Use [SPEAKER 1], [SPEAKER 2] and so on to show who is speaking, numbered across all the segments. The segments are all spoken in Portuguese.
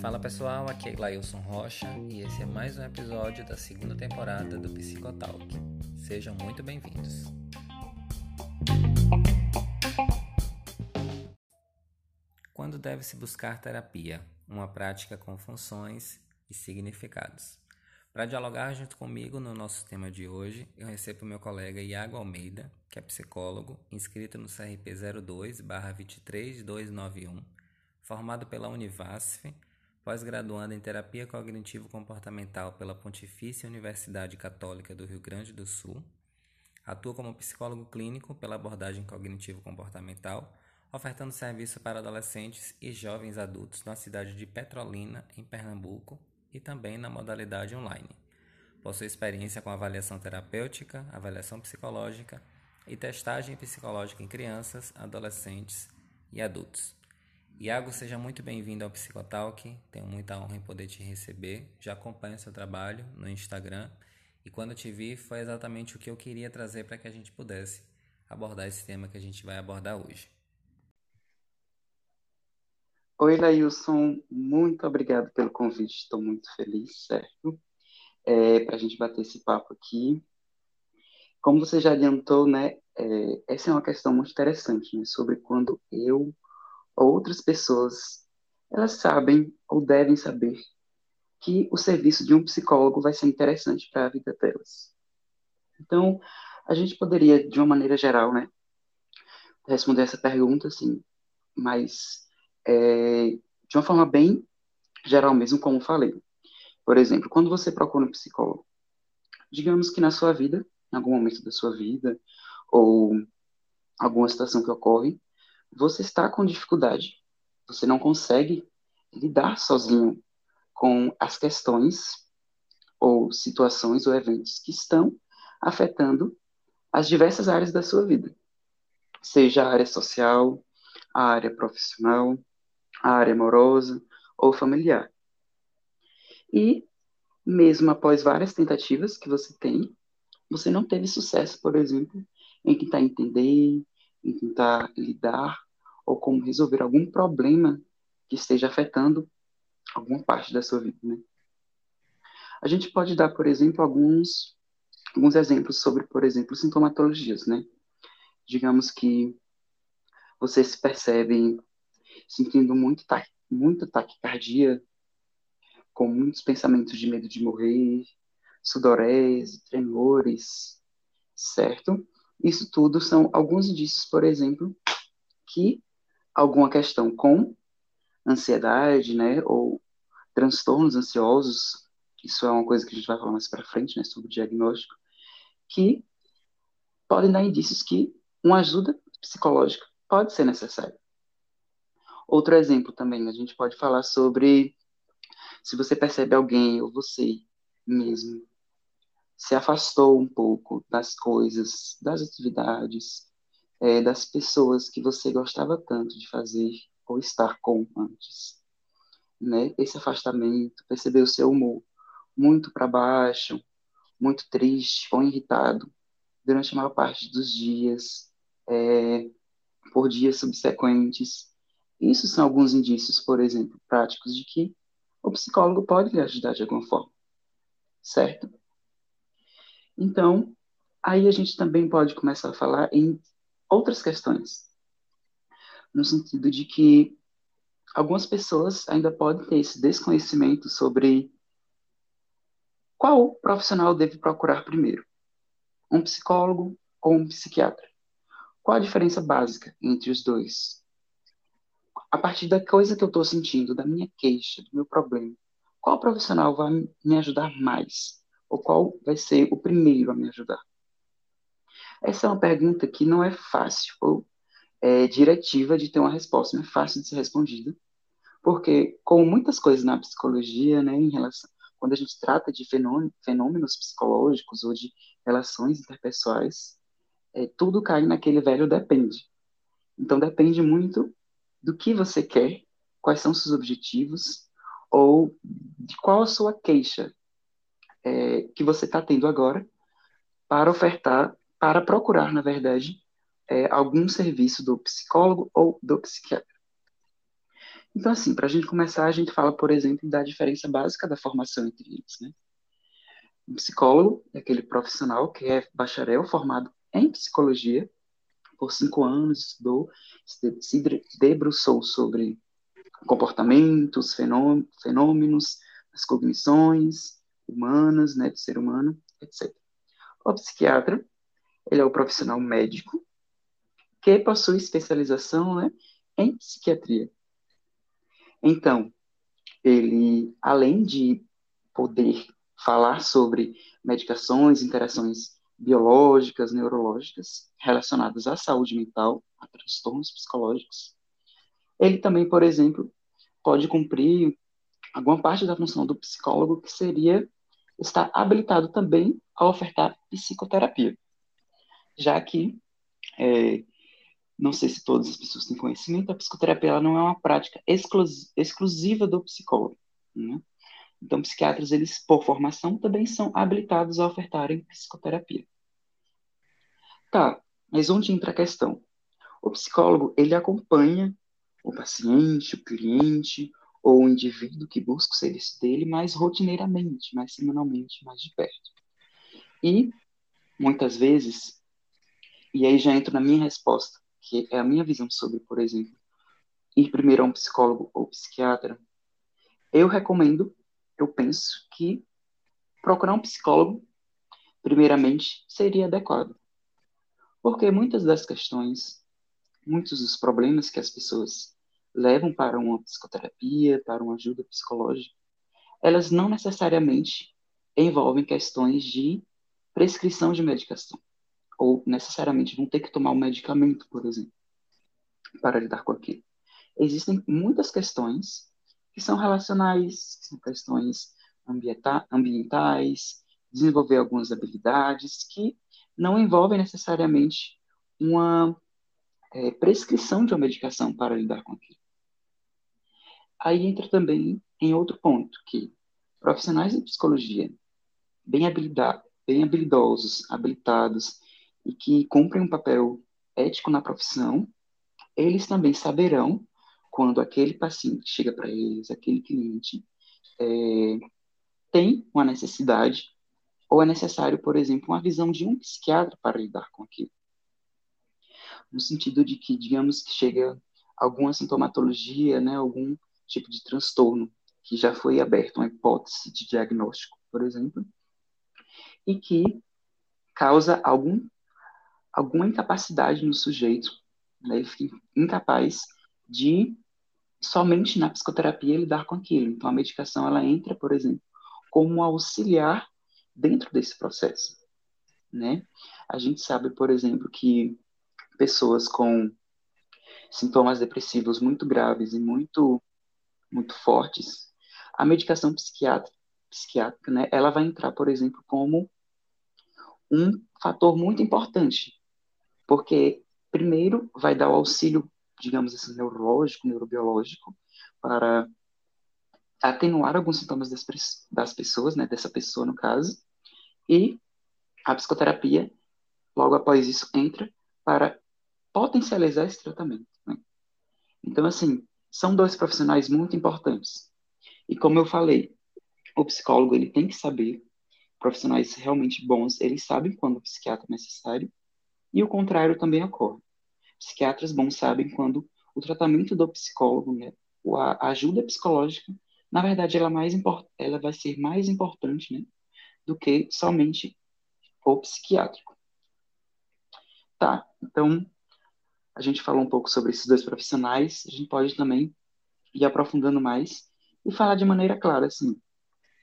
[SPEAKER 1] Fala pessoal, aqui é Glailson Rocha e esse é mais um episódio da segunda temporada do Psicotalk. Sejam muito bem-vindos. Quando deve-se buscar terapia? Uma prática com funções e significados. Para dialogar junto comigo no nosso tema de hoje, eu recebo meu colega Iago Almeida, que é psicólogo, inscrito no CRP 02-23291, formado pela Univasf pós-graduando em Terapia Cognitivo-Comportamental pela Pontifícia Universidade Católica do Rio Grande do Sul. Atua como psicólogo clínico pela abordagem cognitivo-comportamental, ofertando serviço para adolescentes e jovens adultos na cidade de Petrolina, em Pernambuco, e também na modalidade online. Possui experiência com avaliação terapêutica, avaliação psicológica e testagem psicológica em crianças, adolescentes e adultos. Iago, seja muito bem-vindo ao Psicotalk. Tenho muita honra em poder te receber. Já acompanho seu trabalho no Instagram e quando te vi foi exatamente o que eu queria trazer para que a gente pudesse abordar esse tema que a gente vai abordar hoje.
[SPEAKER 2] Oi, Lailson. Muito obrigado pelo convite. Estou muito feliz, certo? É, para a gente bater esse papo aqui. Como você já adiantou, né? É, essa é uma questão muito interessante, né? Sobre quando eu outras pessoas, elas sabem ou devem saber que o serviço de um psicólogo vai ser interessante para a vida delas. Então, a gente poderia, de uma maneira geral, né, responder essa pergunta, assim, mas é, de uma forma bem geral mesmo, como falei. Por exemplo, quando você procura um psicólogo, digamos que na sua vida, em algum momento da sua vida, ou alguma situação que ocorre, você está com dificuldade, você não consegue lidar sozinho com as questões ou situações ou eventos que estão afetando as diversas áreas da sua vida, seja a área social, a área profissional, a área amorosa ou familiar. E mesmo após várias tentativas que você tem, você não teve sucesso, por exemplo, em tentar entender, em tentar lidar ou como resolver algum problema que esteja afetando alguma parte da sua vida, né? A gente pode dar, por exemplo, alguns alguns exemplos sobre, por exemplo, sintomatologias, né? Digamos que você se percebe sentindo muito, muito taquicardia, com muitos pensamentos de medo de morrer, sudorese, tremores, certo? Isso tudo são alguns indícios, por exemplo, que alguma questão com ansiedade, né, ou transtornos ansiosos, isso é uma coisa que a gente vai falar mais para frente, né, sobre o diagnóstico, que podem dar indícios que uma ajuda psicológica pode ser necessária. Outro exemplo também, a gente pode falar sobre se você percebe alguém ou você mesmo se afastou um pouco das coisas, das atividades, é, das pessoas que você gostava tanto de fazer ou estar com antes. Né? Esse afastamento, perceber o seu humor muito para baixo, muito triste ou irritado durante a maior parte dos dias, é, por dias subsequentes. Isso são alguns indícios, por exemplo, práticos de que o psicólogo pode lhe ajudar de alguma forma, certo? Então, aí a gente também pode começar a falar em outras questões, no sentido de que algumas pessoas ainda podem ter esse desconhecimento sobre qual profissional deve procurar primeiro, um psicólogo ou um psiquiatra. Qual a diferença básica entre os dois? A partir da coisa que eu estou sentindo, da minha queixa, do meu problema, qual profissional vai me ajudar mais? ou qual vai ser o primeiro a me ajudar? Essa é uma pergunta que não é fácil ou é, diretiva de ter uma resposta, não é fácil de ser respondida, porque, como muitas coisas na psicologia, né, em relação, quando a gente trata de fenômenos psicológicos ou de relações interpessoais, é, tudo cai naquele velho depende. Então, depende muito do que você quer, quais são seus objetivos, ou de qual a sua queixa, é, que você está tendo agora para ofertar, para procurar, na verdade, é, algum serviço do psicólogo ou do psiquiatra. Então, assim, para a gente começar, a gente fala, por exemplo, da diferença básica da formação entre eles. Né? Um psicólogo é aquele profissional que é bacharel formado em psicologia, por cinco anos estudou, se debruçou sobre comportamentos, fenômenos, as cognições humanas, né, do ser humano, etc. O psiquiatra, ele é o profissional médico que possui especialização né, em psiquiatria. Então, ele, além de poder falar sobre medicações, interações biológicas, neurológicas relacionadas à saúde mental, a transtornos psicológicos, ele também, por exemplo, pode cumprir alguma parte da função do psicólogo que seria estar habilitado também a ofertar psicoterapia, já que é, não sei se todas as pessoas têm conhecimento, a psicoterapia não é uma prática exclusiva do psicólogo. Né? Então, psiquiatras, eles, por formação, também são habilitados a ofertarem psicoterapia. Tá, mas onde entra a questão? O psicólogo, ele acompanha o paciente, o cliente ou o indivíduo que busca o serviço dele mais rotineiramente, mais semanalmente, mais de perto. E, muitas vezes, e aí já entro na minha resposta, que é a minha visão sobre, por exemplo, ir primeiro a um psicólogo ou psiquiatra, eu recomendo, eu penso que procurar um psicólogo, primeiramente, seria adequado. Porque muitas das questões, muitos dos problemas que as pessoas levam para uma psicoterapia, para uma ajuda psicológica, elas não necessariamente envolvem questões de prescrição de medicação ou necessariamente vão ter que tomar um medicamento, por exemplo, para lidar com aquilo. Existem muitas questões que são relacionais, que são questões ambientais, desenvolver algumas habilidades que não envolvem necessariamente uma é, prescrição de uma medicação para lidar com aquilo. Aí entra também em outro ponto, que profissionais de psicologia bem, bem habilidosos, habilitados e que cumprem um papel ético na profissão, eles também saberão quando aquele paciente chega para eles, aquele cliente, é, tem uma necessidade ou é necessário, por exemplo, uma visão de um psiquiatra para lidar com aquilo. No sentido de que, digamos que chega alguma sintomatologia, né, algum tipo de transtorno que já foi aberto uma hipótese de diagnóstico, por exemplo, e que causa algum alguma incapacidade no sujeito, né? ele fica incapaz de somente na psicoterapia lidar com aquilo. Então a medicação ela entra, por exemplo, como um auxiliar dentro desse processo, né? A gente sabe, por exemplo, que pessoas com sintomas depressivos muito graves e muito muito fortes, a medicação psiquiátrica, psiquiátrica, né, ela vai entrar, por exemplo, como um fator muito importante porque primeiro vai dar o auxílio, digamos assim, neurológico, neurobiológico, para atenuar alguns sintomas das, das pessoas, né, dessa pessoa no caso, e a psicoterapia, logo após isso, entra para potencializar esse tratamento. Né? Então, assim, são dois profissionais muito importantes. E como eu falei, o psicólogo ele tem que saber, profissionais realmente bons, eles sabem quando o psiquiatra é necessário e o contrário também ocorre. Psiquiatras bons sabem quando o tratamento do psicólogo, né, a ajuda psicológica, na verdade, ela, mais ela vai ser mais importante né, do que somente o psiquiátrico. Tá, então a gente falou um pouco sobre esses dois profissionais, a gente pode também ir aprofundando mais e falar de maneira clara, assim,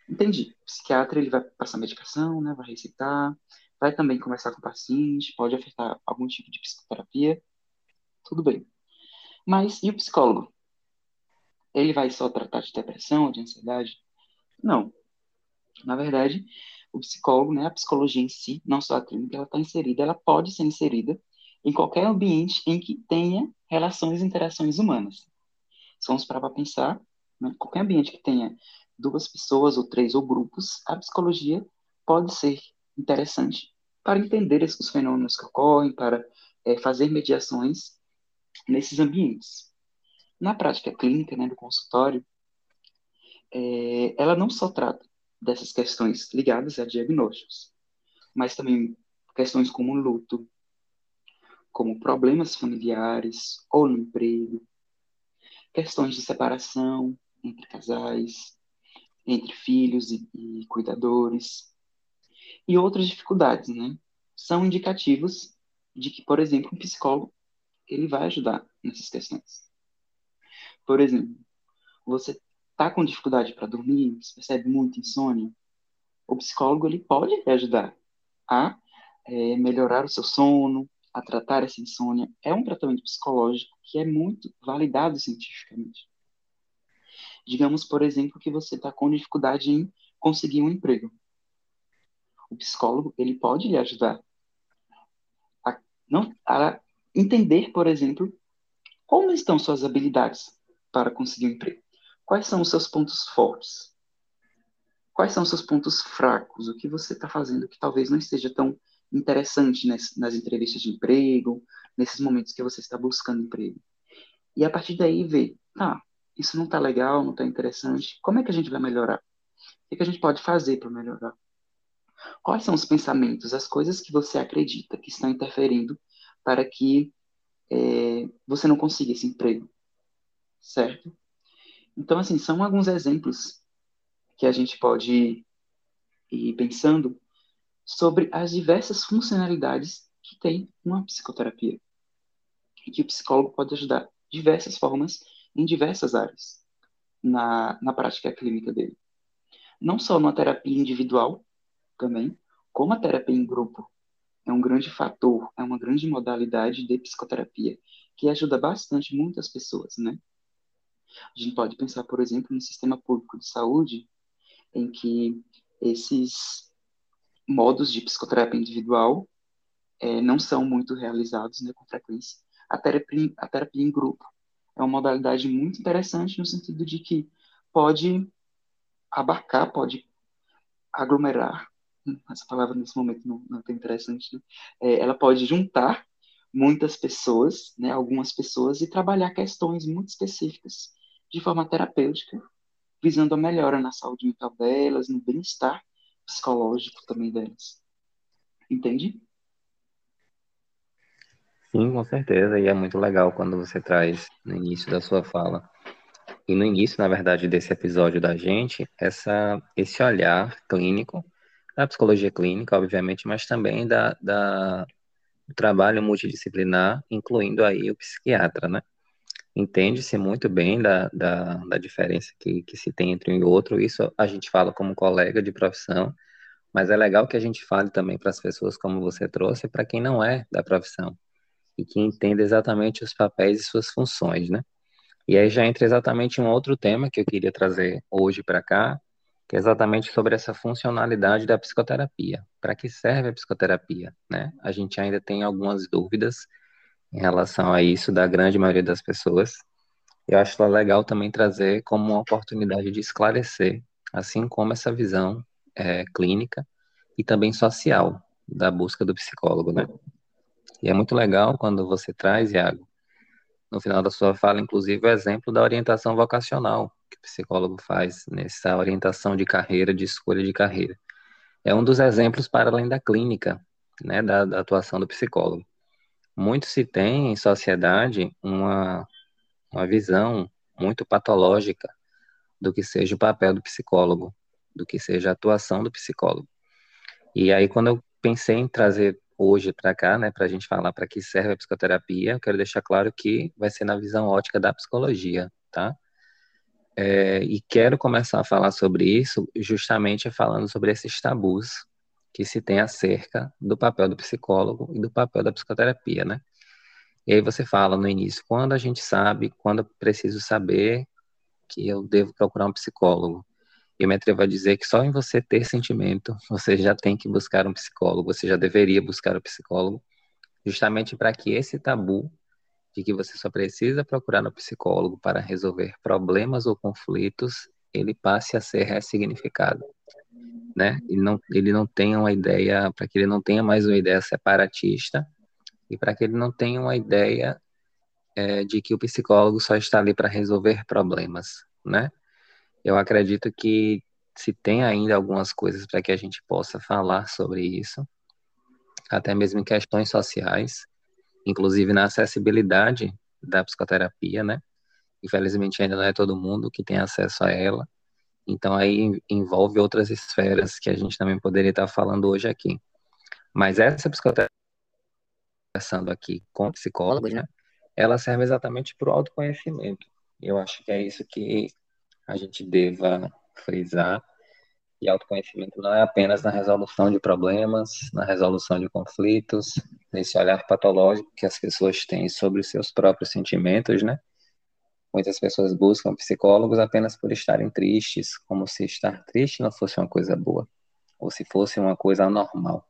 [SPEAKER 2] entendi, o psiquiatra ele vai passar medicação, né, vai receitar, vai também conversar com o paciente, pode afetar algum tipo de psicoterapia, tudo bem. Mas e o psicólogo? Ele vai só tratar de depressão, de ansiedade? Não. Na verdade, o psicólogo, né, a psicologia em si, não só a clínica, ela está inserida, ela pode ser inserida em qualquer ambiente em que tenha relações e interações humanas. Se vamos parar para pensar, né, qualquer ambiente que tenha duas pessoas ou três ou grupos, a psicologia pode ser interessante para entender os fenômenos que ocorrem, para é, fazer mediações nesses ambientes. Na prática clínica, né, no consultório, é, ela não só trata dessas questões ligadas a diagnósticos, mas também questões como luto, como problemas familiares ou no emprego, questões de separação entre casais, entre filhos e, e cuidadores, e outras dificuldades, né? São indicativos de que, por exemplo, um psicólogo ele vai ajudar nessas questões. Por exemplo, você está com dificuldade para dormir, você percebe muito insônia, o psicólogo ele pode ajudar a é, melhorar o seu sono, a tratar essa insônia. É um tratamento psicológico que é muito validado cientificamente. Digamos, por exemplo, que você está com dificuldade em conseguir um emprego. O psicólogo ele pode lhe ajudar a, não, a entender, por exemplo, como estão suas habilidades para conseguir um emprego. Quais são os seus pontos fortes? Quais são os seus pontos fracos? O que você está fazendo que talvez não esteja tão interessante nas, nas entrevistas de emprego, nesses momentos que você está buscando emprego. E a partir daí ver, tá, isso não está legal, não está interessante, como é que a gente vai melhorar? O que, a gente pode fazer para melhorar? Quais são os pensamentos, as coisas que você acredita que estão interferindo para que é, você não consiga esse emprego? Certo? Então, assim, são alguns exemplos que a gente pode ir pensando sobre as diversas funcionalidades que tem uma psicoterapia. E que o psicólogo pode ajudar diversas formas, em diversas áreas, na, na prática clínica dele. Não só numa terapia individual, também, como a terapia em grupo. É um grande fator, é uma grande modalidade de psicoterapia, que ajuda bastante muitas pessoas, né? A gente pode pensar, por exemplo, no sistema público de saúde, em que esses modos de psicoterapia individual é, não são muito realizados né, com frequência. A terapia, a terapia em grupo é uma modalidade muito interessante no sentido de que pode abarcar, pode aglomerar, essa palavra nesse momento não, não tão interessante, é, ela pode juntar muitas pessoas, né, algumas pessoas, e trabalhar questões muito específicas de forma terapêutica, visando a melhora na saúde mental delas, no bem-estar psicológico também delas. Entende?
[SPEAKER 1] Sim, com certeza. E é muito legal quando você traz no início da sua fala e no início, na verdade, desse episódio da gente, essa, esse olhar clínico, da psicologia clínica, obviamente, mas também da, da, do trabalho multidisciplinar, incluindo aí o psiquiatra, né? Entende-se muito bem da, da, da diferença que, que se tem entre um e outro, isso a gente fala como colega de profissão, mas é legal que a gente fale também para as pessoas, como você trouxe, para quem não é da profissão e que entenda exatamente os papéis e suas funções, né? E aí já entra exatamente um outro tema que eu queria trazer hoje para cá, que é exatamente sobre essa funcionalidade da psicoterapia. Para que serve a psicoterapia, né? A gente ainda tem algumas dúvidas em relação a isso da grande maioria das pessoas. Eu acho legal também trazer como uma oportunidade de esclarecer, assim como essa visão é, clínica e também social da busca do psicólogo, né? E é muito legal quando você traz, Iago, no final da sua fala, inclusive, o exemplo da orientação vocacional que o psicólogo faz nessa orientação de carreira, de escolha de carreira. É um dos exemplos para além da clínica, né, da, da atuação do psicólogo muito se tem em sociedade uma, uma visão muito patológica do que seja o papel do psicólogo, do que seja a atuação do psicólogo. E aí, quando eu pensei em trazer hoje para cá, né, para a gente falar para que serve a psicoterapia, eu quero deixar claro que vai ser na visão ótica da psicologia, tá? É, e quero começar a falar sobre isso justamente falando sobre esses tabus que se tem acerca do papel do psicólogo e do papel da psicoterapia, né? E aí você fala no início, quando a gente sabe, quando eu preciso saber que eu devo procurar um psicólogo. Eu me atrevo a dizer que só em você ter sentimento, você já tem que buscar um psicólogo, você já deveria buscar um psicólogo, justamente para que esse tabu de que você só precisa procurar um psicólogo para resolver problemas ou conflitos, ele passe a ser ressignificado né? Ele não, ele não tenha uma ideia, para que ele não tenha mais uma ideia separatista e para que ele não tenha uma ideia é, de que o psicólogo só está ali para resolver problemas, né? Eu acredito que se tem ainda algumas coisas para que a gente possa falar sobre isso, até mesmo em questões sociais, inclusive na acessibilidade da psicoterapia, né? Infelizmente ainda não é todo mundo que tem acesso a ela. Então aí envolve outras esferas que a gente também poderia estar falando hoje aqui. Mas essa psicoterapia conversando aqui com psicólogos, né? Ela serve exatamente para o autoconhecimento. Eu acho que é isso que a gente deva frisar. E autoconhecimento não é apenas na resolução de problemas, na resolução de conflitos, nesse olhar patológico que as pessoas têm sobre os seus próprios sentimentos, né? Muitas pessoas buscam psicólogos apenas por estarem tristes, como se estar triste não fosse uma coisa boa, ou se fosse uma coisa anormal.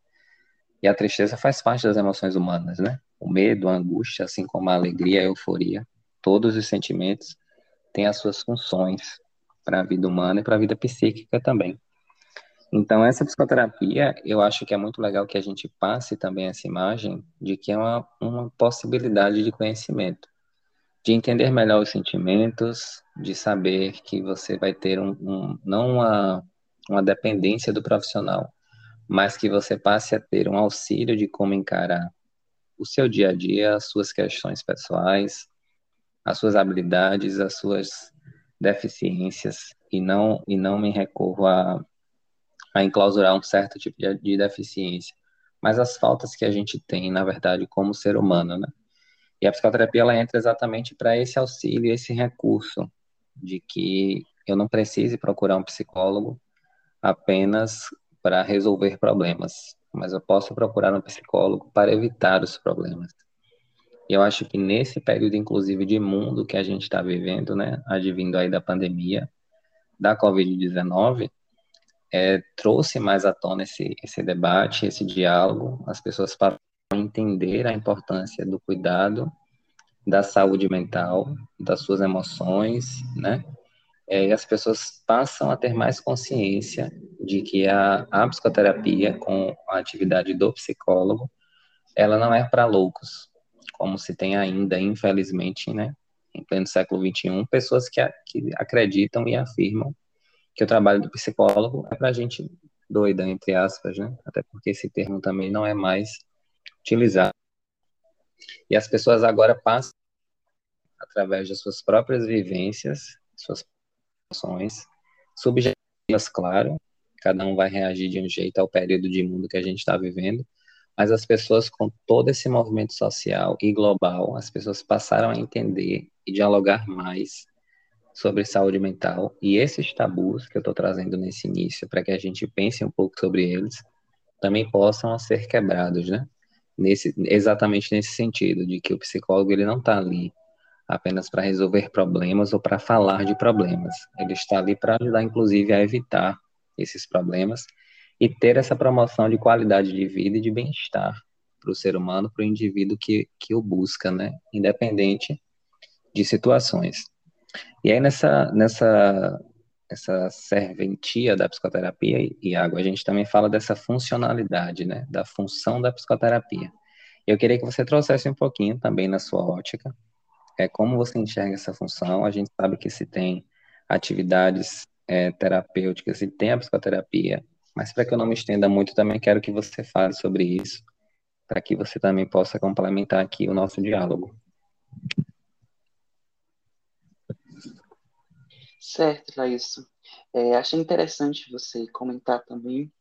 [SPEAKER 1] E a tristeza faz parte das emoções humanas, né? O medo, a angústia, assim como a alegria, a euforia, todos os sentimentos têm as suas funções para a vida humana e para a vida psíquica também. Então, essa psicoterapia, eu acho que é muito legal que a gente passe também essa imagem de que é uma, uma possibilidade de conhecimento de entender melhor os sentimentos, de saber que você vai ter um, um, não uma, uma dependência do profissional, mas que você passe a ter um auxílio de como encarar o seu dia a dia, as suas questões pessoais, as suas habilidades, as suas deficiências e não e não me recorro a, a enclausurar um certo tipo de, de deficiência, mas as faltas que a gente tem, na verdade, como ser humano, né? E a psicoterapia ela entra exatamente para esse auxílio, esse recurso de que eu não precise procurar um psicólogo apenas para resolver problemas, mas eu posso procurar um psicólogo para evitar os problemas. E eu acho que nesse período, inclusive, de mundo que a gente está vivendo, né, advindo aí da pandemia, da Covid-19, é, trouxe mais à tona esse, esse debate, esse diálogo, as pessoas para entender a importância do cuidado da saúde mental, das suas emoções, né? É, e as pessoas passam a ter mais consciência de que a, a psicoterapia, com a atividade do psicólogo, ela não é para loucos, como se tem ainda, infelizmente, né, em pleno século XXI, pessoas que, que acreditam e afirmam que o trabalho do psicólogo é para gente doida, entre aspas, né, até porque esse termo também não é mais utilizar. E as pessoas agora passam, através de suas próprias vivências, suas ações, subjetivas, claro, cada um vai reagir de um jeito ao período de mundo que a gente está vivendo, mas as pessoas com todo esse movimento social e global, as pessoas passaram a entender e dialogar mais sobre saúde mental e esses tabus que eu estou trazendo nesse início para que a gente pense um pouco sobre eles também possam ser quebrados, né? nesse, exatamente nesse sentido, de que o psicólogo ele não está ali apenas para resolver problemas ou para falar de problemas. Ele está ali para ajudar, inclusive, a evitar esses problemas e ter essa promoção de qualidade de vida e de bem-estar para o ser humano, para o indivíduo que, que o busca, né? Independente de situações. E aí, nessa, nessa essa serventia da psicoterapia, Iago, a gente também fala dessa funcionalidade, né, da função da psicoterapia. Eu queria que você trouxesse um pouquinho também na sua ótica, é como você enxerga essa função. A gente sabe que se tem atividades é, terapêuticas e tem a psicoterapia, mas para que eu não me estenda muito, também quero que você fale sobre isso, para que você também possa complementar aqui o nosso diálogo.
[SPEAKER 2] Certo, Laís. É, achei interessante você comentar também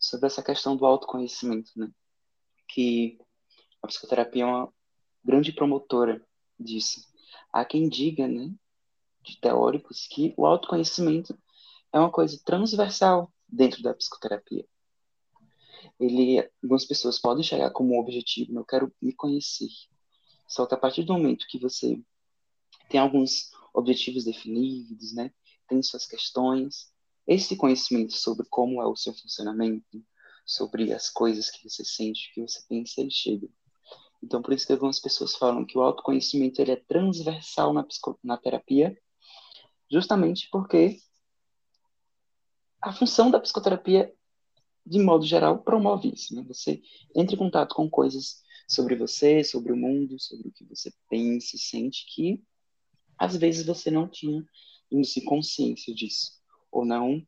[SPEAKER 2] sobre essa questão do autoconhecimento, né? Que a psicoterapia é uma grande promotora disso. Há quem diga, né, de teóricos, que o autoconhecimento é uma coisa transversal dentro da psicoterapia. Ele, algumas pessoas podem chegar como objetivo, eu quero me conhecer. Só que a partir do momento que você tem alguns objetivos definidos, né? Tem suas questões. Esse conhecimento sobre como é o seu funcionamento, sobre as coisas que você sente, que você pensa, ele chega. Então, por isso que algumas pessoas falam que o autoconhecimento ele é transversal na, na terapia, justamente porque a função da psicoterapia, de modo geral, promove isso. Né? Você entra em contato com coisas sobre você, sobre o mundo, sobre o que você pensa e sente, que às vezes você não tinha consciência disso, ou não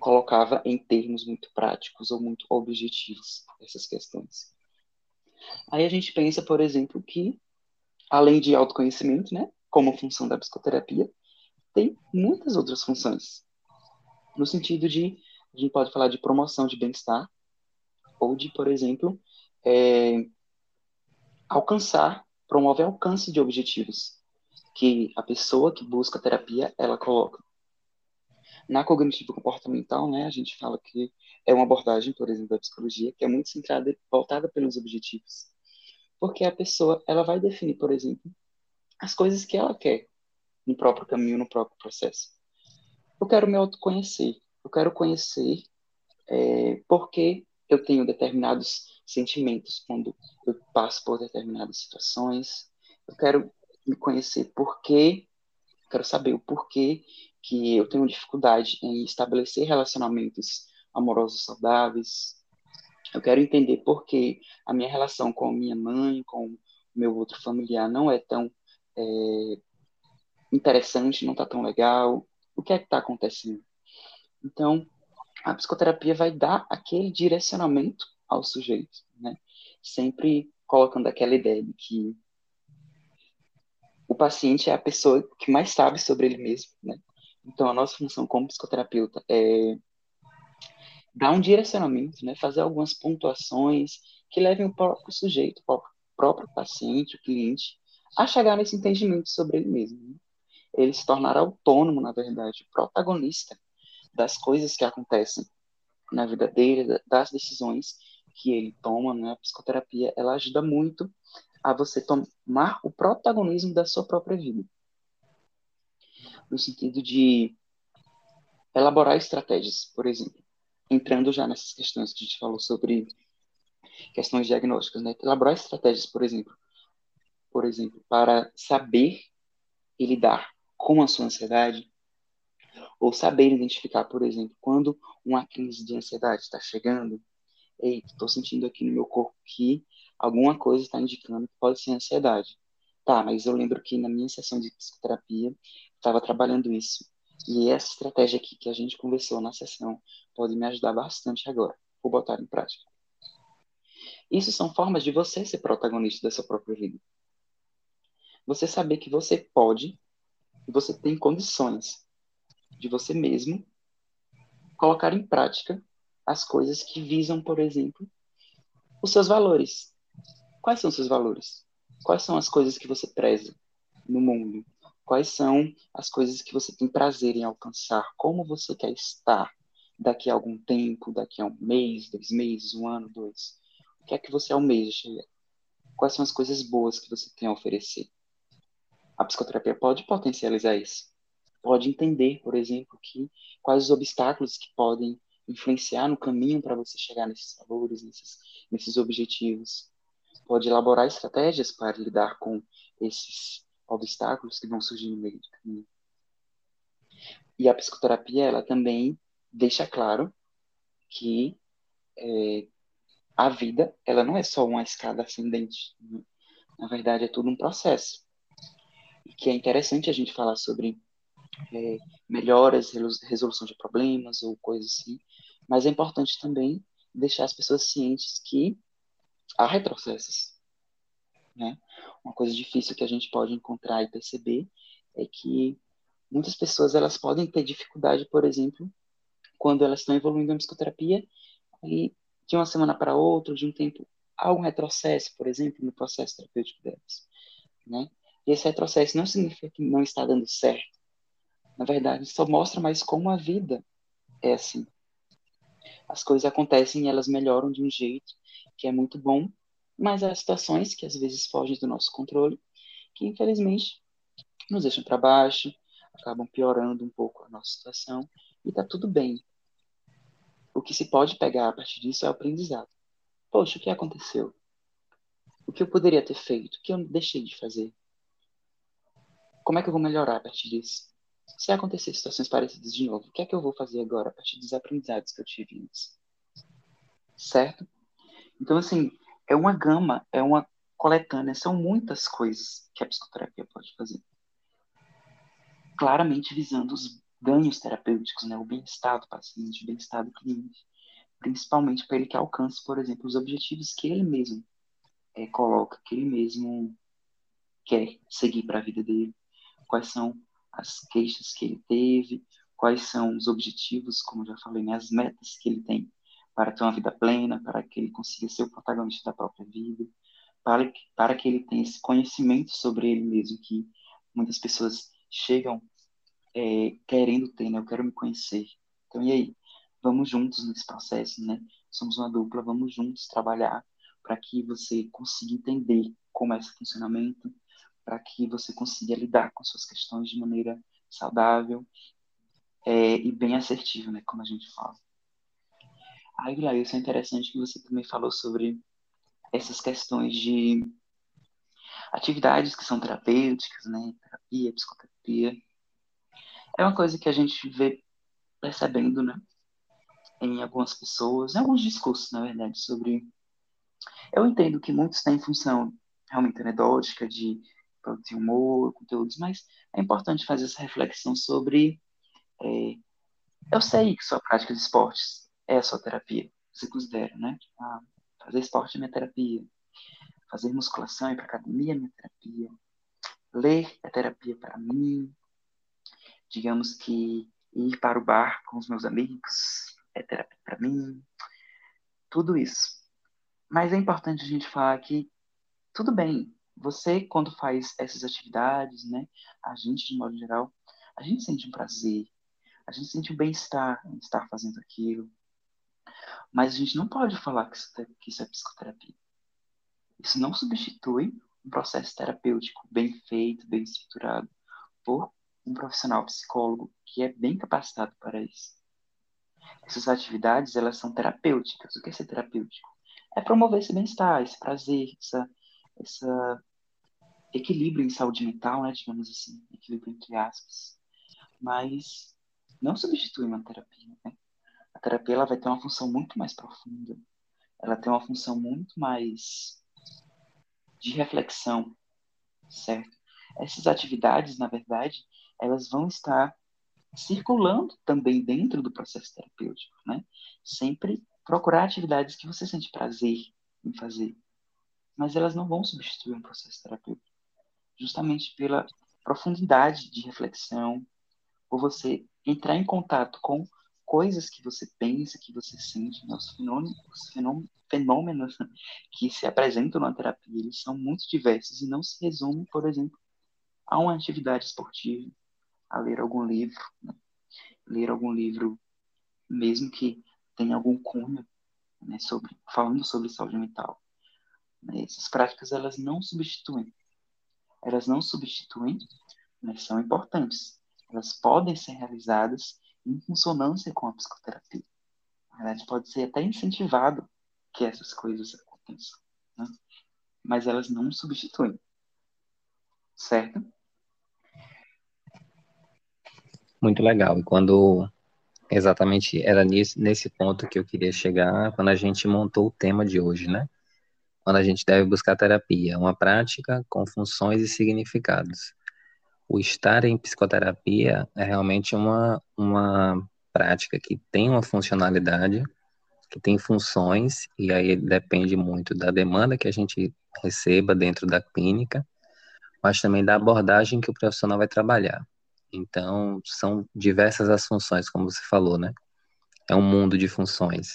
[SPEAKER 2] colocava em termos muito práticos ou muito objetivos essas questões. Aí a gente pensa, por exemplo, que além de autoconhecimento, né, como função da psicoterapia, tem muitas outras funções. No sentido de, a gente pode falar de promoção de bem-estar, ou de, por exemplo, é, alcançar, promover alcance de objetivos que a pessoa que busca terapia, ela coloca. Na cognitivo comportamental, né, a gente fala que é uma abordagem, por exemplo, da psicologia, que é muito centrada, voltada pelos objetivos. Porque a pessoa, ela vai definir, por exemplo, as coisas que ela quer no próprio caminho, no próprio processo. Eu quero me autoconhecer. Eu quero conhecer é, porque eu tenho determinados sentimentos quando eu passo por determinadas situações. Eu quero me conhecer porque, quero saber o porquê que eu tenho dificuldade em estabelecer relacionamentos amorosos saudáveis. Eu quero entender por que a minha relação com minha mãe, com o meu outro familiar não é tão é, interessante, não está tão legal. O que é que está acontecendo? Então, a psicoterapia vai dar aquele direcionamento ao sujeito, né? Sempre colocando aquela ideia de que o paciente é a pessoa que mais sabe sobre ele mesmo, né? Então, a nossa função como psicoterapeuta é dar um direcionamento, né? Fazer algumas pontuações que levem o próprio sujeito, o próprio paciente, o cliente, a chegar nesse entendimento sobre ele mesmo. Né? Ele se tornar autônomo, na verdade, protagonista das coisas que acontecem na vida dele, das decisões que ele toma, né? A psicoterapia, ela ajuda muito a você tomar o protagonismo da sua própria vida. No sentido de elaborar estratégias, por exemplo, entrando já nessas questões que a gente falou sobre questões diagnósticas, né? Elaborar estratégias, por exemplo, por exemplo, para saber lidar com a sua ansiedade, ou saber identificar, por exemplo, quando uma crise de ansiedade está chegando, ei, estou sentindo aqui no meu corpo que alguma coisa está indicando que pode ser ansiedade. Tá, mas eu lembro que na minha sessão de psicoterapia estava trabalhando isso. E essa estratégia aqui que a gente conversou na sessão pode me ajudar bastante agora. Vou botar em prática. Isso são formas de você ser protagonista da sua própria vida. Você saber que você pode e você tem condições de você mesmo colocar em prática as coisas que visam, por exemplo, os seus valores. Quais são seus valores? Quais são as coisas que você preza no mundo? Quais são as coisas que você tem prazer em alcançar? Como você quer estar daqui a algum tempo, daqui a um mês, dois meses, um ano, dois? O que é que você almeja? Quais são as coisas boas que você tem a oferecer? A psicoterapia pode potencializar isso pode entender, por exemplo, que quais os obstáculos que podem influenciar no caminho para você chegar nesses valores, nesses, nesses objetivos. Pode elaborar estratégias para lidar com esses obstáculos que vão surgir no meio do caminho. E a psicoterapia, ela também deixa claro que é, a vida, ela não é só uma escada ascendente. Né? Na verdade, é tudo um processo. E que é interessante a gente falar sobre é, melhoras, resolução de problemas ou coisas assim, mas é importante também deixar as pessoas cientes que há retrocessos. Né? Uma coisa difícil que a gente pode encontrar e perceber é que muitas pessoas elas podem ter dificuldade, por exemplo, quando elas estão evoluindo na psicoterapia e de uma semana para outra, de um tempo, há um retrocesso, por exemplo, no processo terapêutico delas. Né? E esse retrocesso não significa que não está dando certo, na verdade, só mostra mais como a vida é assim. As coisas acontecem e elas melhoram de um jeito que é muito bom, mas há situações que às vezes fogem do nosso controle, que infelizmente nos deixam para baixo, acabam piorando um pouco a nossa situação, e tá tudo bem. O que se pode pegar a partir disso é o aprendizado. Poxa, o que aconteceu? O que eu poderia ter feito? O que eu deixei de fazer? Como é que eu vou melhorar a partir disso? Se acontecer situações parecidas de novo, o que é que eu vou fazer agora a partir dos aprendizados que eu tive antes? Certo? Então, assim, é uma gama, é uma coletânea, são muitas coisas que a psicoterapia pode fazer. Claramente visando os ganhos terapêuticos, né, o bem-estar do paciente, o bem-estar do cliente, principalmente para ele que alcance, por exemplo, os objetivos que ele mesmo é, coloca, que ele mesmo quer seguir para a vida dele, quais são as queixas que ele teve, quais são os objetivos, como já falei, né, as metas que ele tem para ter uma vida plena, para que ele consiga ser o protagonista da própria vida, para que, para que ele tenha esse conhecimento sobre ele mesmo, que muitas pessoas chegam é, querendo ter, né? Eu quero me conhecer. Então, e aí? Vamos juntos nesse processo, né? Somos uma dupla, vamos juntos trabalhar para que você consiga entender como é esse funcionamento, para que você consiga lidar com suas questões de maneira saudável é, e bem assertiva, né? Como a gente fala. Aí, isso é interessante que você também falou sobre essas questões de atividades que são terapêuticas, né? Terapia, psicoterapia. É uma coisa que a gente vê percebendo, né? Em algumas pessoas, em alguns discursos, na verdade, sobre. Eu entendo que muitos têm função realmente anedótica, de produzir humor, conteúdos, mas é importante fazer essa reflexão sobre. É... eu sei que sua prática de esportes é a sua terapia, você considera, né? Ah, fazer esporte é minha terapia, fazer musculação é para academia é minha terapia, ler é terapia para mim, digamos que ir para o bar com os meus amigos é terapia para mim, tudo isso. Mas é importante a gente falar que tudo bem, você quando faz essas atividades, né, a gente de modo geral, a gente sente um prazer, a gente sente um bem-estar em estar fazendo aquilo. Mas a gente não pode falar que isso, é, que isso é psicoterapia. Isso não substitui um processo terapêutico bem feito, bem estruturado, por um profissional psicólogo que é bem capacitado para isso. Essas atividades, elas são terapêuticas. O que é ser terapêutico? É promover esse bem-estar, esse prazer, essa, essa equilíbrio em saúde mental, né, digamos assim, equilíbrio entre aspas. Mas não substitui uma terapia, né? A terapia ela vai ter uma função muito mais profunda. Ela tem uma função muito mais de reflexão, certo? Essas atividades, na verdade, elas vão estar circulando também dentro do processo terapêutico, né? Sempre procurar atividades que você sente prazer em fazer, mas elas não vão substituir um processo terapêutico, justamente pela profundidade de reflexão, por você entrar em contato com coisas que você pensa, que você sente, né? os, fenômenos, os fenômenos que se apresentam na terapia, eles são muito diversos e não se resumem, por exemplo, a uma atividade esportiva, a ler algum livro, né? ler algum livro, mesmo que tenha algum cunho né, sobre, falando sobre saúde mental. Né? Essas práticas elas não substituem, elas não substituem, mas são importantes. Elas podem ser realizadas em consonância com a psicoterapia. Na verdade, pode ser até incentivado que essas coisas aconteçam, né? mas elas não substituem, certo?
[SPEAKER 1] Muito legal. E quando exatamente era nesse, nesse ponto que eu queria chegar, quando a gente montou o tema de hoje, né? Quando a gente deve buscar terapia, uma prática com funções e significados. O estar em psicoterapia é realmente uma, uma prática que tem uma funcionalidade, que tem funções, e aí depende muito da demanda que a gente receba dentro da clínica, mas também da abordagem que o profissional vai trabalhar. Então, são diversas as funções, como você falou, né? É um mundo de funções.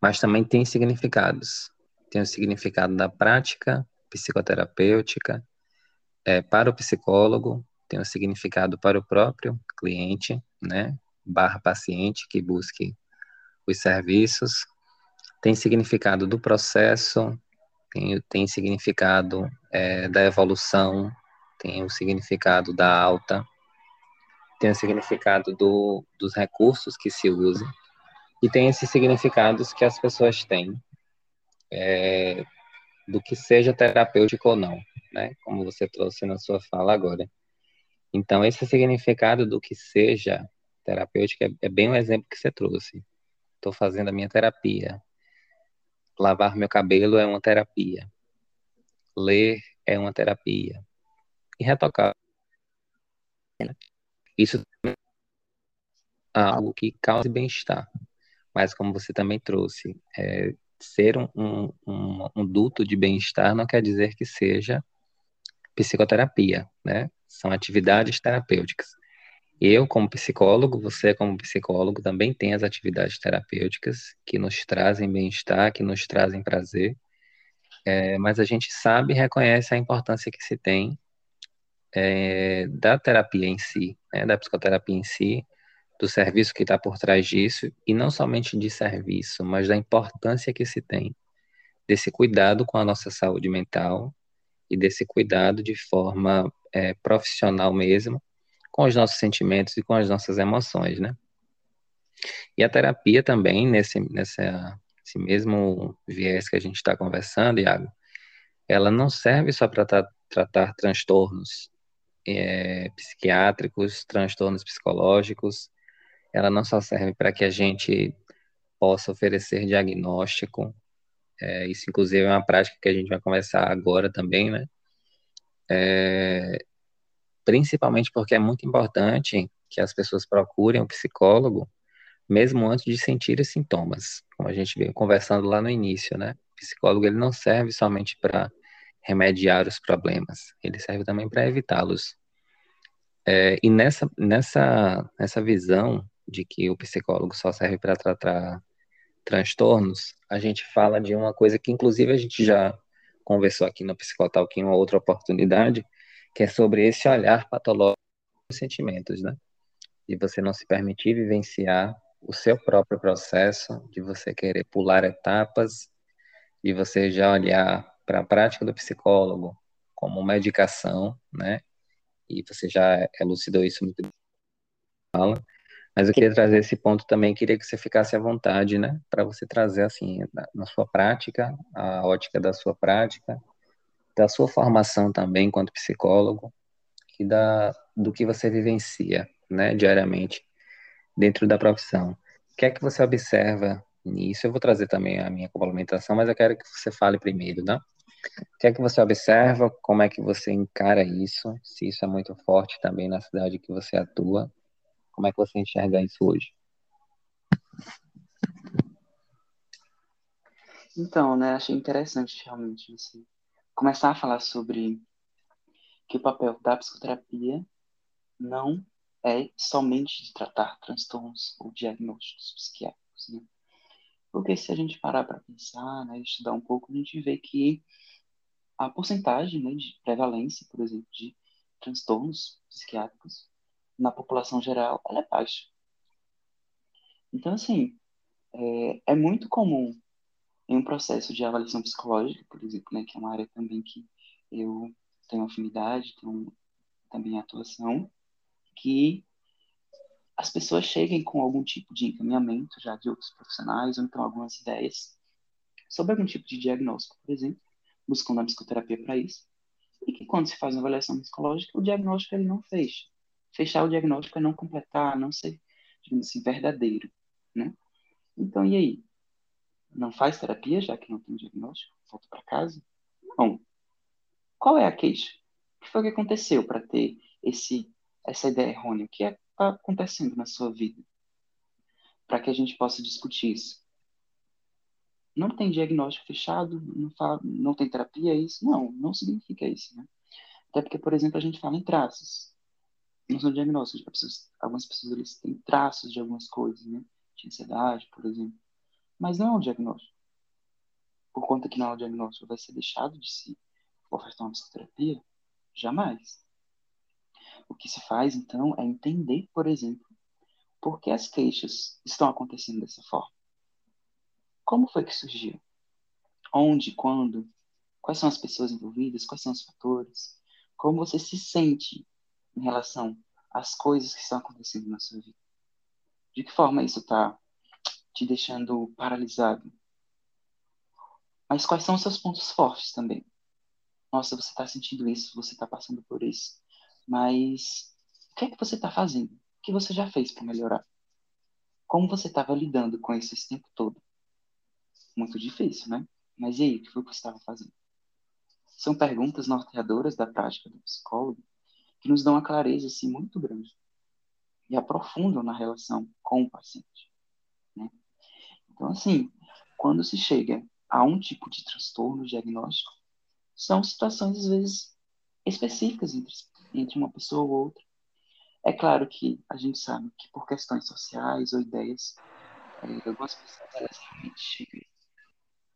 [SPEAKER 1] Mas também tem significados. Tem o significado da prática psicoterapêutica é, para o psicólogo, tem o significado para o próprio cliente, né? Barra paciente que busque os serviços. Tem significado do processo, tem, tem significado é, da evolução, tem o significado da alta tem o significado do, dos recursos que se usam e tem esses significados que as pessoas têm é, do que seja terapêutico ou não, né? Como você trouxe na sua fala agora. Então, esse significado do que seja terapêutico é, é bem o exemplo que você trouxe. Estou fazendo a minha terapia. lavar meu cabelo é uma terapia. Ler é uma terapia. E retocar. Isso é algo que cause bem-estar. Mas como você também trouxe, é, ser um, um, um, um duto de bem-estar não quer dizer que seja psicoterapia, né? São atividades terapêuticas. Eu, como psicólogo, você, como psicólogo, também tem as atividades terapêuticas que nos trazem bem-estar, que nos trazem prazer, é, mas a gente sabe e reconhece a importância que se tem é, da terapia em si, né, da psicoterapia em si, do serviço que está por trás disso, e não somente de serviço, mas da importância que se tem desse cuidado com a nossa saúde mental e desse cuidado de forma é, profissional mesmo, com os nossos sentimentos e com as nossas emoções, né? E a terapia também, nesse, nessa, mesmo viés que a gente está conversando, Iago, ela não serve só para tra tratar transtornos é, psiquiátricos, transtornos psicológicos, ela não só serve para que a gente possa oferecer diagnóstico, é, isso inclusive é uma prática que a gente vai conversar agora também, né? É, principalmente porque é muito importante que as pessoas procurem um psicólogo mesmo antes de sentir os sintomas, como a gente veio conversando lá no início, né? O psicólogo ele não serve somente para remediar os problemas, ele serve também para evitá-los. É, e nessa, nessa, nessa visão de que o psicólogo só serve para tratar transtornos, a gente fala de uma coisa que inclusive a gente já conversou aqui no Psicotalk em uma outra oportunidade, que é sobre esse olhar patológico dos sentimentos, né? De você não se permitir vivenciar o seu próprio processo, de você querer pular etapas, de você já olhar para a prática do psicólogo como medicação, né? E você já elucidou isso muito bem. Mas eu queria trazer esse ponto também, queria que você ficasse à vontade, né? Para você trazer, assim, na sua prática, a ótica da sua prática, da sua formação também enquanto psicólogo e da, do que você vivencia, né, diariamente dentro da profissão. O que é que você observa nisso? Eu vou trazer também a minha complementação, mas eu quero que você fale primeiro, né? O que é que você observa? Como é que você encara isso? Se isso é muito forte também na cidade que você atua? Como é que você enxerga isso hoje?
[SPEAKER 2] Então, né, achei interessante realmente assim, começar a falar sobre que o papel da psicoterapia não é somente de tratar transtornos ou diagnósticos psiquiátricos, né? Porque se a gente parar para pensar, né, estudar um pouco, a gente vê que a porcentagem né, de prevalência, por exemplo, de transtornos psiquiátricos na população geral, ela é baixa. Então, assim, é, é muito comum em um processo de avaliação psicológica, por exemplo, né, que é uma área também que eu tenho afinidade, tenho também atuação, que as pessoas cheguem com algum tipo de encaminhamento já de outros profissionais, ou então algumas ideias sobre algum tipo de diagnóstico, por exemplo, buscando a psicoterapia para isso, e que quando se faz uma avaliação psicológica, o diagnóstico ele não fecha. Fechar o diagnóstico é não completar, não ser, digamos assim, verdadeiro, né? Então, e aí? Não faz terapia, já que não tem diagnóstico? Volta para casa? Não. Qual é a queixa? O que foi que aconteceu para ter esse, essa ideia errônea? O que está acontecendo na sua vida? Para que a gente possa discutir isso. Não tem diagnóstico fechado, não, fala, não tem terapia, é isso? Não, não significa isso, né? Até porque, por exemplo, a gente fala em traços. Não são diagnósticos. Pessoas, algumas pessoas eles têm traços de algumas coisas, né? De ansiedade, por exemplo. Mas não é um diagnóstico. Por conta que não é um diagnóstico, vai ser deixado de se ofertar uma psicoterapia? Jamais. O que se faz, então, é entender, por exemplo, por que as queixas estão acontecendo dessa forma. Como foi que surgiu? Onde, quando? Quais são as pessoas envolvidas? Quais são os fatores? Como você se sente em relação às coisas que estão acontecendo na sua vida? De que forma isso está te deixando paralisado. Mas quais são os seus pontos fortes também? Nossa, você está sentindo isso, você está passando por isso. Mas o que é que você está fazendo? O que você já fez para melhorar? Como você estava lidando com isso esse tempo todo? muito difícil, né? Mas e aí, o que foi que você estava fazendo? São perguntas norteadoras da prática do psicólogo que nos dão uma clareza assim, muito grande e aprofundam na relação com o paciente. Né? Então, assim, quando se chega a um tipo de transtorno diagnóstico, são situações, às vezes, específicas entre, entre uma pessoa ou outra. É claro que a gente sabe que por questões sociais ou ideias, é, algumas pessoas elas realmente chegam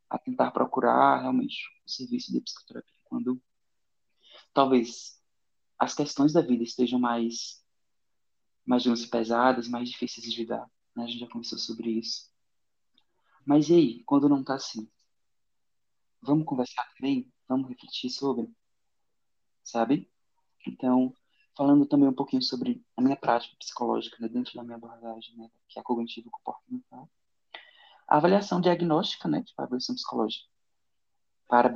[SPEAKER 2] a tentar procurar realmente o serviço de psicoterapia quando talvez as questões da vida estejam mais mais digamos, pesadas, mais difíceis de lidar. Né? A gente já conversou sobre isso. Mas e aí, quando não está assim? Vamos conversar também? Vamos refletir sobre? Sabe? Então, falando também um pouquinho sobre a minha prática psicológica né, dentro da minha abordagem, né, que é a cognitivo comportamental. A avaliação diagnóstica, né, tipo a avaliação psicológica, para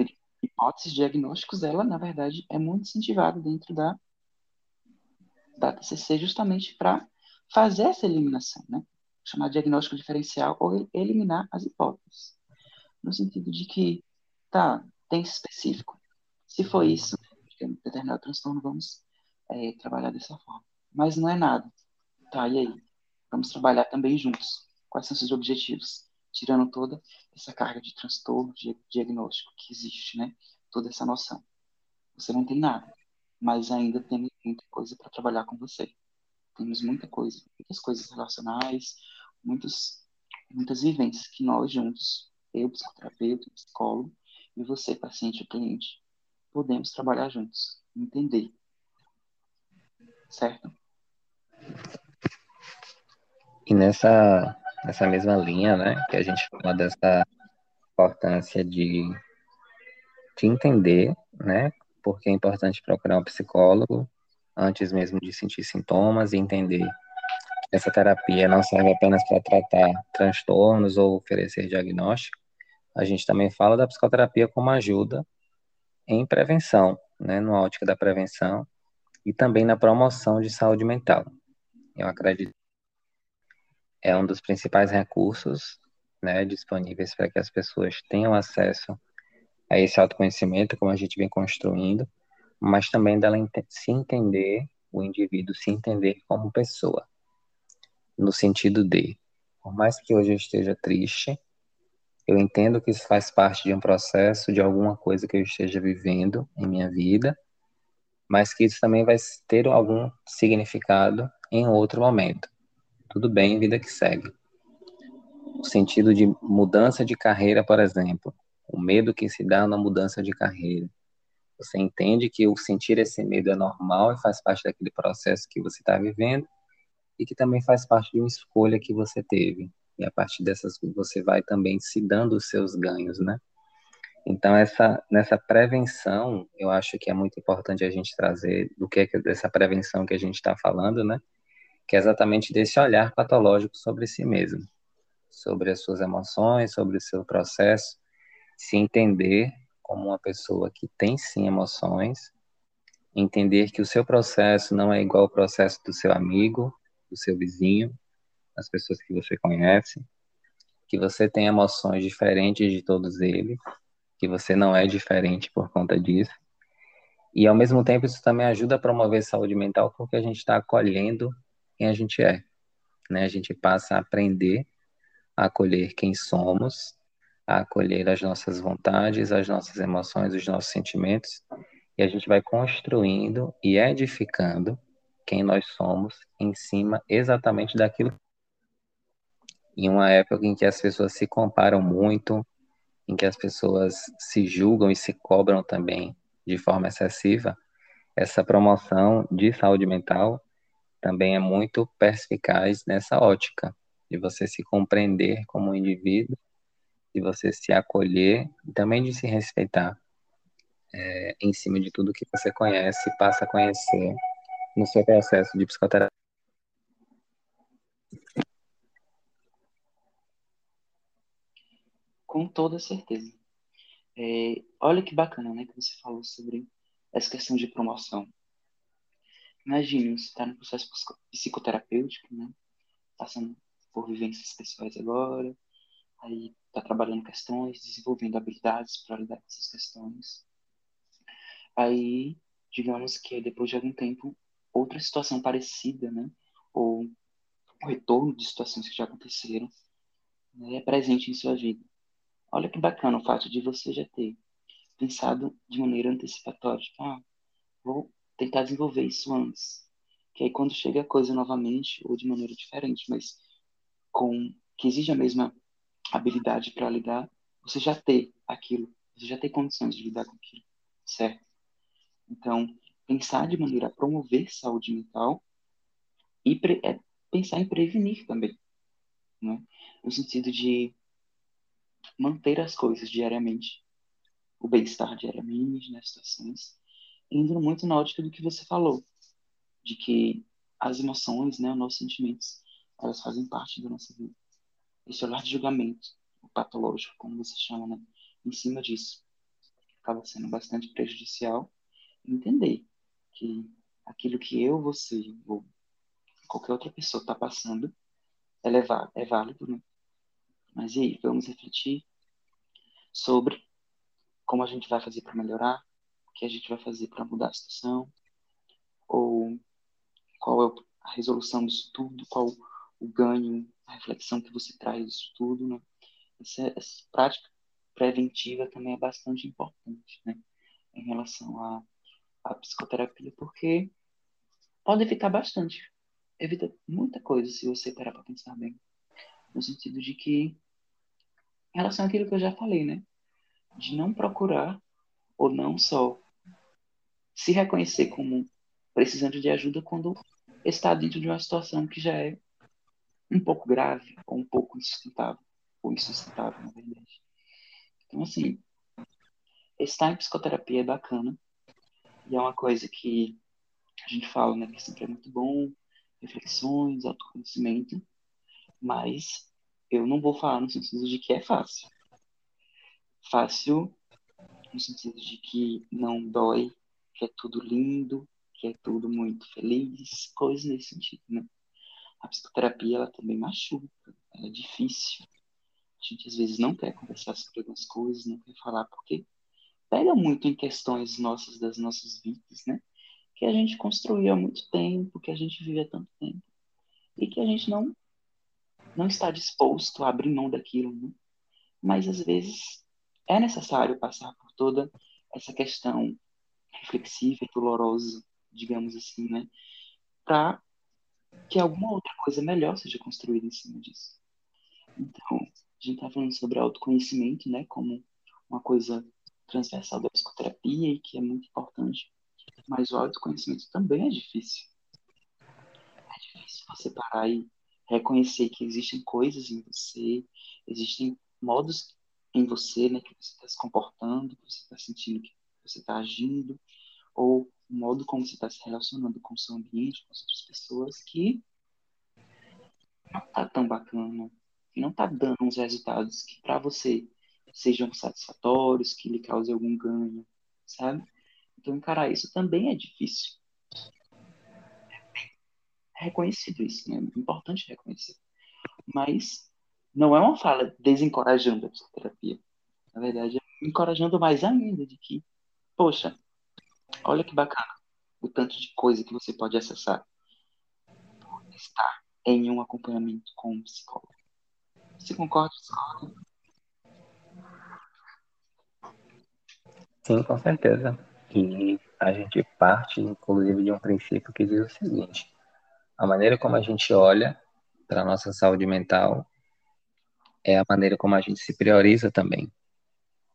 [SPEAKER 2] hipóteses diagnósticos, ela, na verdade, é muito incentivada dentro da, da TCC justamente para fazer essa eliminação, né? Chamar diagnóstico diferencial ou eliminar as hipóteses. No sentido de que, tá, tem específico. Se for isso, um determinado transtorno, vamos é, trabalhar dessa forma. Mas não é nada. Tá, e aí? Vamos trabalhar também juntos. Quais são seus objetivos? Tirando toda essa carga de transtorno, de diagnóstico que existe, né? Toda essa noção. Você não tem nada, mas ainda tem muita coisa para trabalhar com você. Temos muita coisa, muitas coisas relacionais, muitos, muitas vivências que nós juntos, eu, psicoterapeuta, psicólogo, e você, paciente ou cliente, podemos trabalhar juntos, entender. Certo?
[SPEAKER 1] E nessa, nessa mesma linha, né, que a gente fala dessa importância de, de entender, né, porque é importante procurar um psicólogo antes mesmo de sentir sintomas e entender que essa terapia não serve apenas para tratar transtornos ou oferecer diagnóstico. A gente também fala da psicoterapia como ajuda em prevenção, né, no ótica da prevenção e também na promoção de saúde mental. Eu acredito é um dos principais recursos né, disponíveis para que as pessoas tenham acesso a esse autoconhecimento, como a gente vem construindo, mas também dela se entender, o indivíduo se entender como pessoa, no sentido de, por mais que hoje eu esteja triste, eu entendo que isso faz parte de um processo, de alguma coisa que eu esteja vivendo em minha vida, mas que isso também vai ter algum significado em outro momento. Tudo bem, vida que segue. O sentido de mudança de carreira, por exemplo, o medo que se dá na mudança de carreira. Você entende que o sentir esse medo é normal e faz parte daquele processo que você está vivendo e que também faz parte de uma escolha que você teve. E a partir dessas você vai também se dando os seus ganhos, né? Então essa nessa prevenção, eu acho que é muito importante a gente trazer do que é dessa prevenção que a gente está falando, né? Que é exatamente desse olhar patológico sobre si mesmo, sobre as suas emoções, sobre o seu processo, se entender como uma pessoa que tem sim emoções, entender que o seu processo não é igual ao processo do seu amigo, do seu vizinho, as pessoas que você conhece, que você tem emoções diferentes de todos eles, que você não é diferente por conta disso. E ao mesmo tempo isso também ajuda a promover saúde mental porque a gente está acolhendo quem a gente é, né? A gente passa a aprender a acolher quem somos, a acolher as nossas vontades, as nossas emoções, os nossos sentimentos, e a gente vai construindo e edificando quem nós somos em cima exatamente daquilo em uma época em que as pessoas se comparam muito, em que as pessoas se julgam e se cobram também de forma excessiva, essa promoção de saúde mental também é muito perspicaz nessa ótica, de você se compreender como um indivíduo, de você se acolher e também de se respeitar é, em cima de tudo que você conhece e passa a conhecer no seu processo de psicoterapia.
[SPEAKER 2] Com toda certeza. É, olha que bacana, né, que você falou sobre essa questão de promoção. Imagine, você está no processo psicoterapêutico, né, passando por vivências pessoais agora, aí está trabalhando questões, desenvolvendo habilidades para lidar com essas questões. Aí, digamos que depois de algum tempo, outra situação parecida, né, ou o retorno de situações que já aconteceram, né, é presente em sua vida. Olha que bacana o fato de você já ter pensado de maneira antecipatória, tipo, ah, vou tentar desenvolver isso antes. Que aí quando chega a coisa novamente, ou de maneira diferente, mas com que exige a mesma habilidade para lidar, você já tem aquilo, você já tem condições de lidar com aquilo, certo? Então, pensar de maneira a promover saúde mental e é pensar em prevenir também, né? no sentido de manter as coisas diariamente, o bem-estar diariamente nas situações, indo muito na ótica do que você falou, de que as emoções, né, os nossos sentimentos, elas fazem parte da nossa vida. Esse olhar de julgamento, o patológico, como você chama, né, em cima disso, acaba sendo bastante prejudicial. Entender que aquilo que eu, você ou qualquer outra pessoa está passando é, levar, é válido, né? Mas e aí, vamos refletir sobre como a gente vai fazer para melhorar, que a gente vai fazer para mudar a situação, ou qual é a resolução disso tudo, qual o ganho, a reflexão que você traz disso tudo, né? Essa, essa prática preventiva também é bastante importante, né? Em relação à, à psicoterapia, porque pode evitar bastante. Evita muita coisa se você parar para pensar bem. No sentido de que, em relação àquilo que eu já falei, né? de não procurar ou não só se reconhecer como precisando de ajuda quando está dentro de uma situação que já é um pouco grave ou um pouco insustentável, ou insustentável, na verdade. Então, assim, estar em psicoterapia é bacana e é uma coisa que a gente fala, né, que sempre é muito bom, reflexões, autoconhecimento, mas eu não vou falar no sentido de que é fácil fácil, no sentido de que não dói, que é tudo lindo, que é tudo muito feliz, coisas nesse sentido, né? A psicoterapia, ela também machuca, ela é difícil. A gente às vezes não quer conversar sobre algumas coisas, não quer falar, porque pega muito em questões nossas, das nossas vidas, né? Que a gente construiu há muito tempo, que a gente vive há tanto tempo, e que a gente não, não está disposto a abrir mão daquilo, né? Mas às vezes é necessário passar por toda essa questão reflexiva e dolorosa, digamos assim, né? Para que alguma outra coisa melhor seja construída em cima disso. Então, a gente está falando sobre autoconhecimento, né? Como uma coisa transversal da psicoterapia e que é muito importante. Mas o autoconhecimento também é difícil. É difícil você parar e reconhecer que existem coisas em você, existem modos em você, né, que você está se comportando, que você está sentindo, que você está agindo, ou o modo como você está se relacionando com o seu ambiente, com as outras pessoas, que não está tão bacana, que não está dando uns resultados que para você sejam satisfatórios, que lhe causem algum ganho, sabe? Então, encarar isso também é difícil. É reconhecido isso, né? É importante reconhecer. Mas não é uma fala desencorajando a psicoterapia. Na verdade, é encorajando mais ainda de que, poxa, olha que bacana o tanto de coisa que você pode acessar por estar em um acompanhamento com um psicólogo. Você concorda, psicólogo?
[SPEAKER 1] Sim, com certeza. E a gente parte, inclusive, de um princípio que diz o seguinte: a maneira como a gente olha para a nossa saúde mental é a maneira como a gente se prioriza também.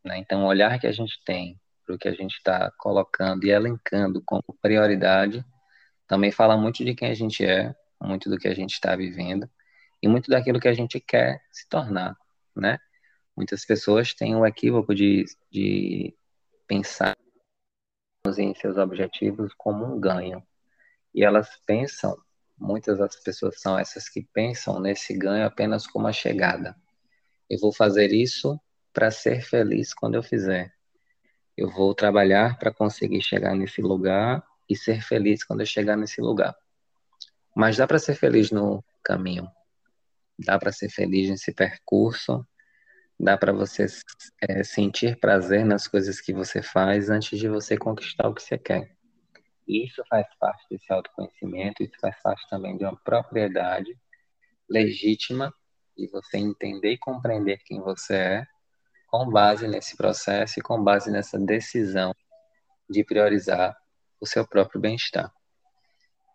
[SPEAKER 1] Né? Então, o olhar que a gente tem para o que a gente está colocando e elencando como prioridade também fala muito de quem a gente é, muito do que a gente está vivendo e muito daquilo que a gente quer se tornar, né? Muitas pessoas têm o equívoco de, de pensar em seus objetivos como um ganho. E elas pensam, muitas das pessoas são essas que pensam nesse ganho apenas como a chegada. Eu vou fazer isso para ser feliz quando eu fizer. Eu vou trabalhar para conseguir chegar nesse lugar e ser feliz quando eu chegar nesse lugar. Mas dá para ser feliz no caminho. Dá para ser feliz nesse percurso dá para você é, sentir prazer nas coisas que você faz antes de você conquistar o que você quer. Isso faz parte desse autoconhecimento, isso faz parte também de uma propriedade legítima de você entender e compreender quem você é, com base nesse processo e com base nessa decisão de priorizar o seu próprio bem-estar.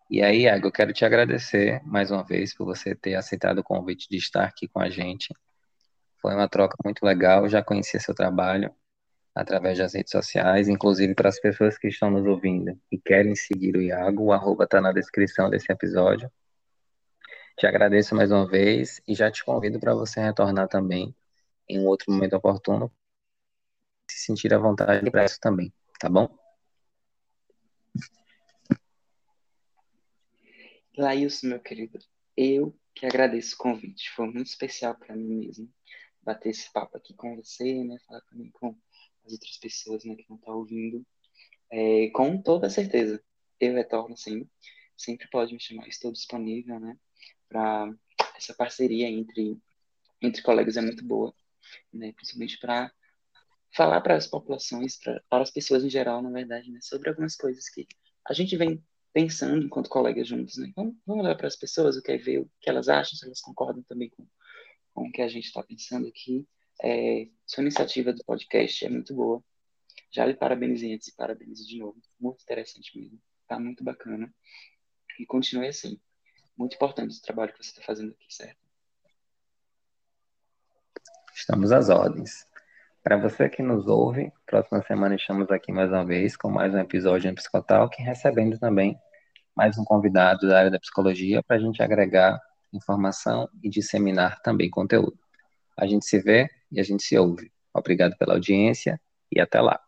[SPEAKER 1] E aí, Iago, eu quero te agradecer mais uma vez por você ter aceitado o convite de estar aqui com a gente. Foi uma troca muito legal, eu já conhecia seu trabalho através das redes sociais, inclusive para as pessoas que estão nos ouvindo e querem seguir o Iago, o arroba está na descrição desse episódio. Te agradeço mais uma vez e já te convido para você retornar também em um outro momento oportuno, se sentir à vontade para isso também, tá bom?
[SPEAKER 2] Laílson, meu querido, eu que agradeço o convite, foi muito especial para mim mesmo bater esse papo aqui com você, né, falar também com as outras pessoas, né, que não estão tá ouvindo, é, com toda certeza, eu retorno sim, sempre pode me chamar, estou disponível, né, para essa parceria entre entre colegas é muito boa, né, principalmente para falar para as populações, para as pessoas em geral, na verdade, né, sobre algumas coisas que a gente vem pensando enquanto colegas juntos, né? Vamos, vamos olhar para as pessoas, o que é ver, o que elas acham, se elas concordam também com, com o que a gente está pensando aqui. É, sua iniciativa do podcast é muito boa. Já lhe parabenizei antes e parabenizo de novo. Muito interessante mesmo. Tá muito bacana. E continue assim. Muito importante o trabalho que você está fazendo aqui, certo?
[SPEAKER 1] Estamos às ordens. Para você que nos ouve, próxima semana estamos aqui mais uma vez com mais um episódio em Psicotalk, recebendo também mais um convidado da área da psicologia para a gente agregar informação e disseminar também conteúdo. A gente se vê e a gente se ouve. Obrigado pela audiência e até lá.